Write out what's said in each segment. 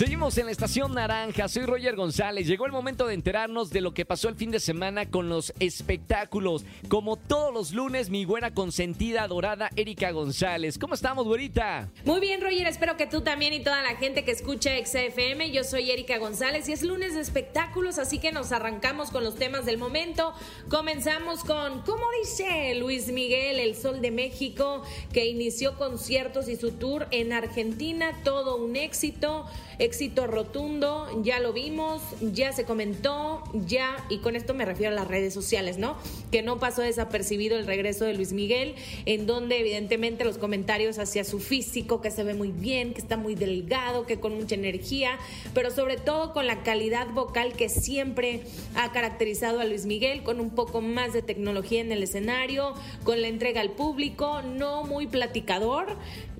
Seguimos en la estación naranja, soy Roger González. Llegó el momento de enterarnos de lo que pasó el fin de semana con los espectáculos. Como todos los lunes, mi buena consentida dorada Erika González. ¿Cómo estamos, güerita? Muy bien, Roger, espero que tú también y toda la gente que escucha XFM. Yo soy Erika González y es lunes de espectáculos, así que nos arrancamos con los temas del momento. Comenzamos con, ¿cómo dice Luis Miguel, el Sol de México, que inició conciertos y su tour en Argentina? Todo un éxito éxito rotundo, ya lo vimos, ya se comentó, ya, y con esto me refiero a las redes sociales, ¿no? Que no pasó desapercibido el regreso de Luis Miguel, en donde evidentemente los comentarios hacia su físico, que se ve muy bien, que está muy delgado, que con mucha energía, pero sobre todo con la calidad vocal que siempre ha caracterizado a Luis Miguel, con un poco más de tecnología en el escenario, con la entrega al público, no muy platicador,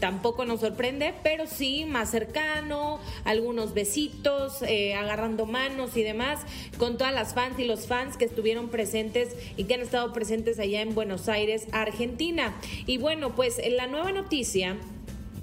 tampoco nos sorprende, pero sí más cercano, algunos besitos, eh, agarrando manos y demás, con todas las fans y los fans que estuvieron presentes y que han estado presentes allá en Buenos Aires, Argentina. Y bueno, pues la nueva noticia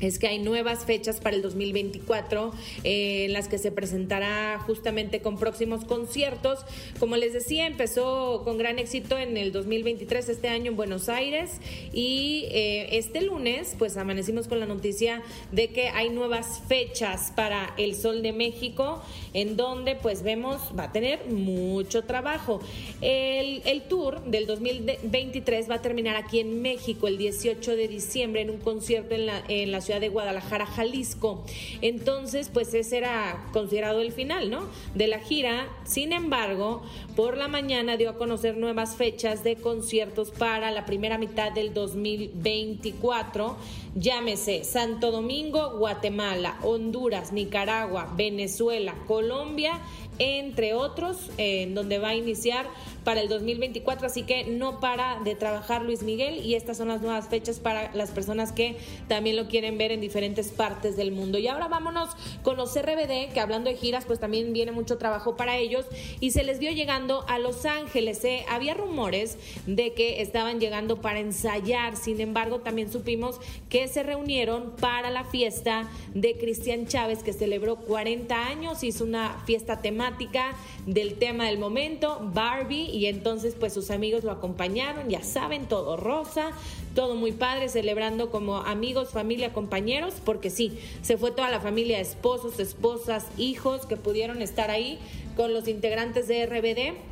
es que hay nuevas fechas para el 2024 eh, en las que se presentará justamente con próximos conciertos. Como les decía, empezó con gran éxito en el 2023, este año en Buenos Aires, y eh, este lunes pues amanecimos con la noticia de que hay nuevas fechas para el Sol de México, en donde pues vemos va a tener mucho trabajo. El, tour del 2023 va a terminar aquí en México el 18 de diciembre en un concierto en la, en la ciudad de Guadalajara, Jalisco. Entonces, pues ese era considerado el final, ¿no? De la gira. Sin embargo, por la mañana dio a conocer nuevas fechas de conciertos para la primera mitad del 2024. Llámese Santo Domingo, Guatemala, Honduras, Nicaragua, Venezuela, Colombia entre otros, en donde va a iniciar para el 2024, así que no para de trabajar Luis Miguel y estas son las nuevas fechas para las personas que también lo quieren ver en diferentes partes del mundo. Y ahora vámonos con los RBD, que hablando de giras, pues también viene mucho trabajo para ellos y se les vio llegando a Los Ángeles. ¿eh? Había rumores de que estaban llegando para ensayar, sin embargo también supimos que se reunieron para la fiesta de Cristian Chávez que celebró 40 años, hizo una fiesta temática del tema del momento, Barbie y entonces pues sus amigos lo acompañaron, ya saben, todo rosa, todo muy padre, celebrando como amigos, familia, compañeros, porque sí, se fue toda la familia, esposos, esposas, hijos que pudieron estar ahí con los integrantes de RBD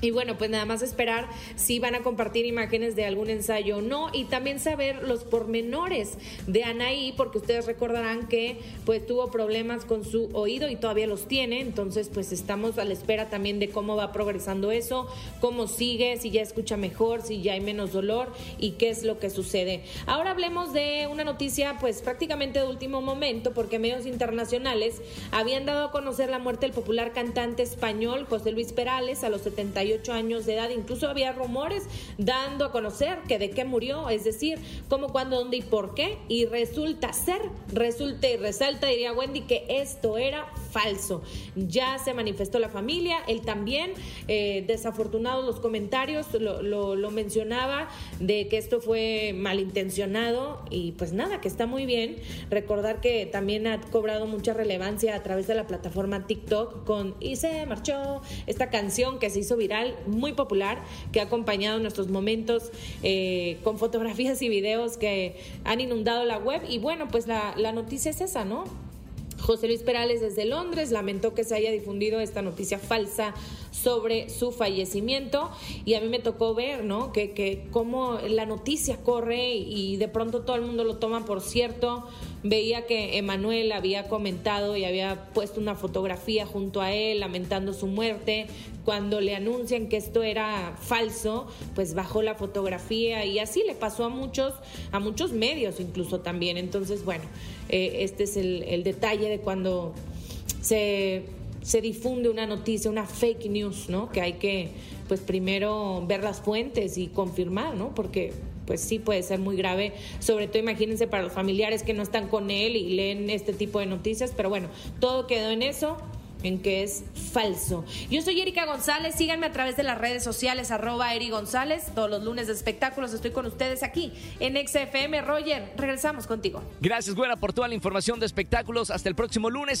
y bueno, pues nada más esperar si van a compartir imágenes de algún ensayo o no y también saber los pormenores de Anaí, porque ustedes recordarán que pues tuvo problemas con su oído y todavía los tiene, entonces pues estamos a la espera también de cómo va progresando eso, cómo sigue, si ya escucha mejor, si ya hay menos dolor y qué es lo que sucede. Ahora hablemos de una noticia pues prácticamente de último momento, porque medios internacionales habían dado a conocer la muerte del popular cantante español José Luis Perales a los 71 años de edad. Incluso había rumores dando a conocer que de qué murió, es decir, cómo, cuándo, dónde y por qué. Y resulta ser, resulta y resalta, diría Wendy, que esto era falso. Ya se manifestó la familia, él también, eh, desafortunados los comentarios, lo, mencionaba, de que esto fue malintencionado y pues nada, que está muy bien. Recordar que también ha cobrado mucha relevancia a través de la plataforma TikTok con Y se marchó, esta canción que se hizo viral muy popular, que ha acompañado nuestros momentos eh, con fotografías y videos que han inundado la web. Y bueno, pues la, la noticia es esa, ¿no? José Luis Perales desde Londres lamentó que se haya difundido esta noticia falsa sobre su fallecimiento y a mí me tocó ver, ¿no? Que, que cómo la noticia corre y de pronto todo el mundo lo toma por cierto. Veía que Emanuel había comentado y había puesto una fotografía junto a él lamentando su muerte. Cuando le anuncian que esto era falso, pues bajó la fotografía y así le pasó a muchos, a muchos medios incluso también. Entonces, bueno, eh, este es el, el detalle de cuando se se difunde una noticia, una fake news, ¿no? Que hay que, pues primero ver las fuentes y confirmar, ¿no? Porque pues sí puede ser muy grave, sobre todo imagínense para los familiares que no están con él y leen este tipo de noticias, pero bueno, todo quedó en eso en que es falso. Yo soy Erika González, síganme a través de las redes sociales, arroba Eri González, todos los lunes de espectáculos estoy con ustedes aquí en XFM. Roger, regresamos contigo. Gracias, Güera, por toda la información de espectáculos. Hasta el próximo lunes.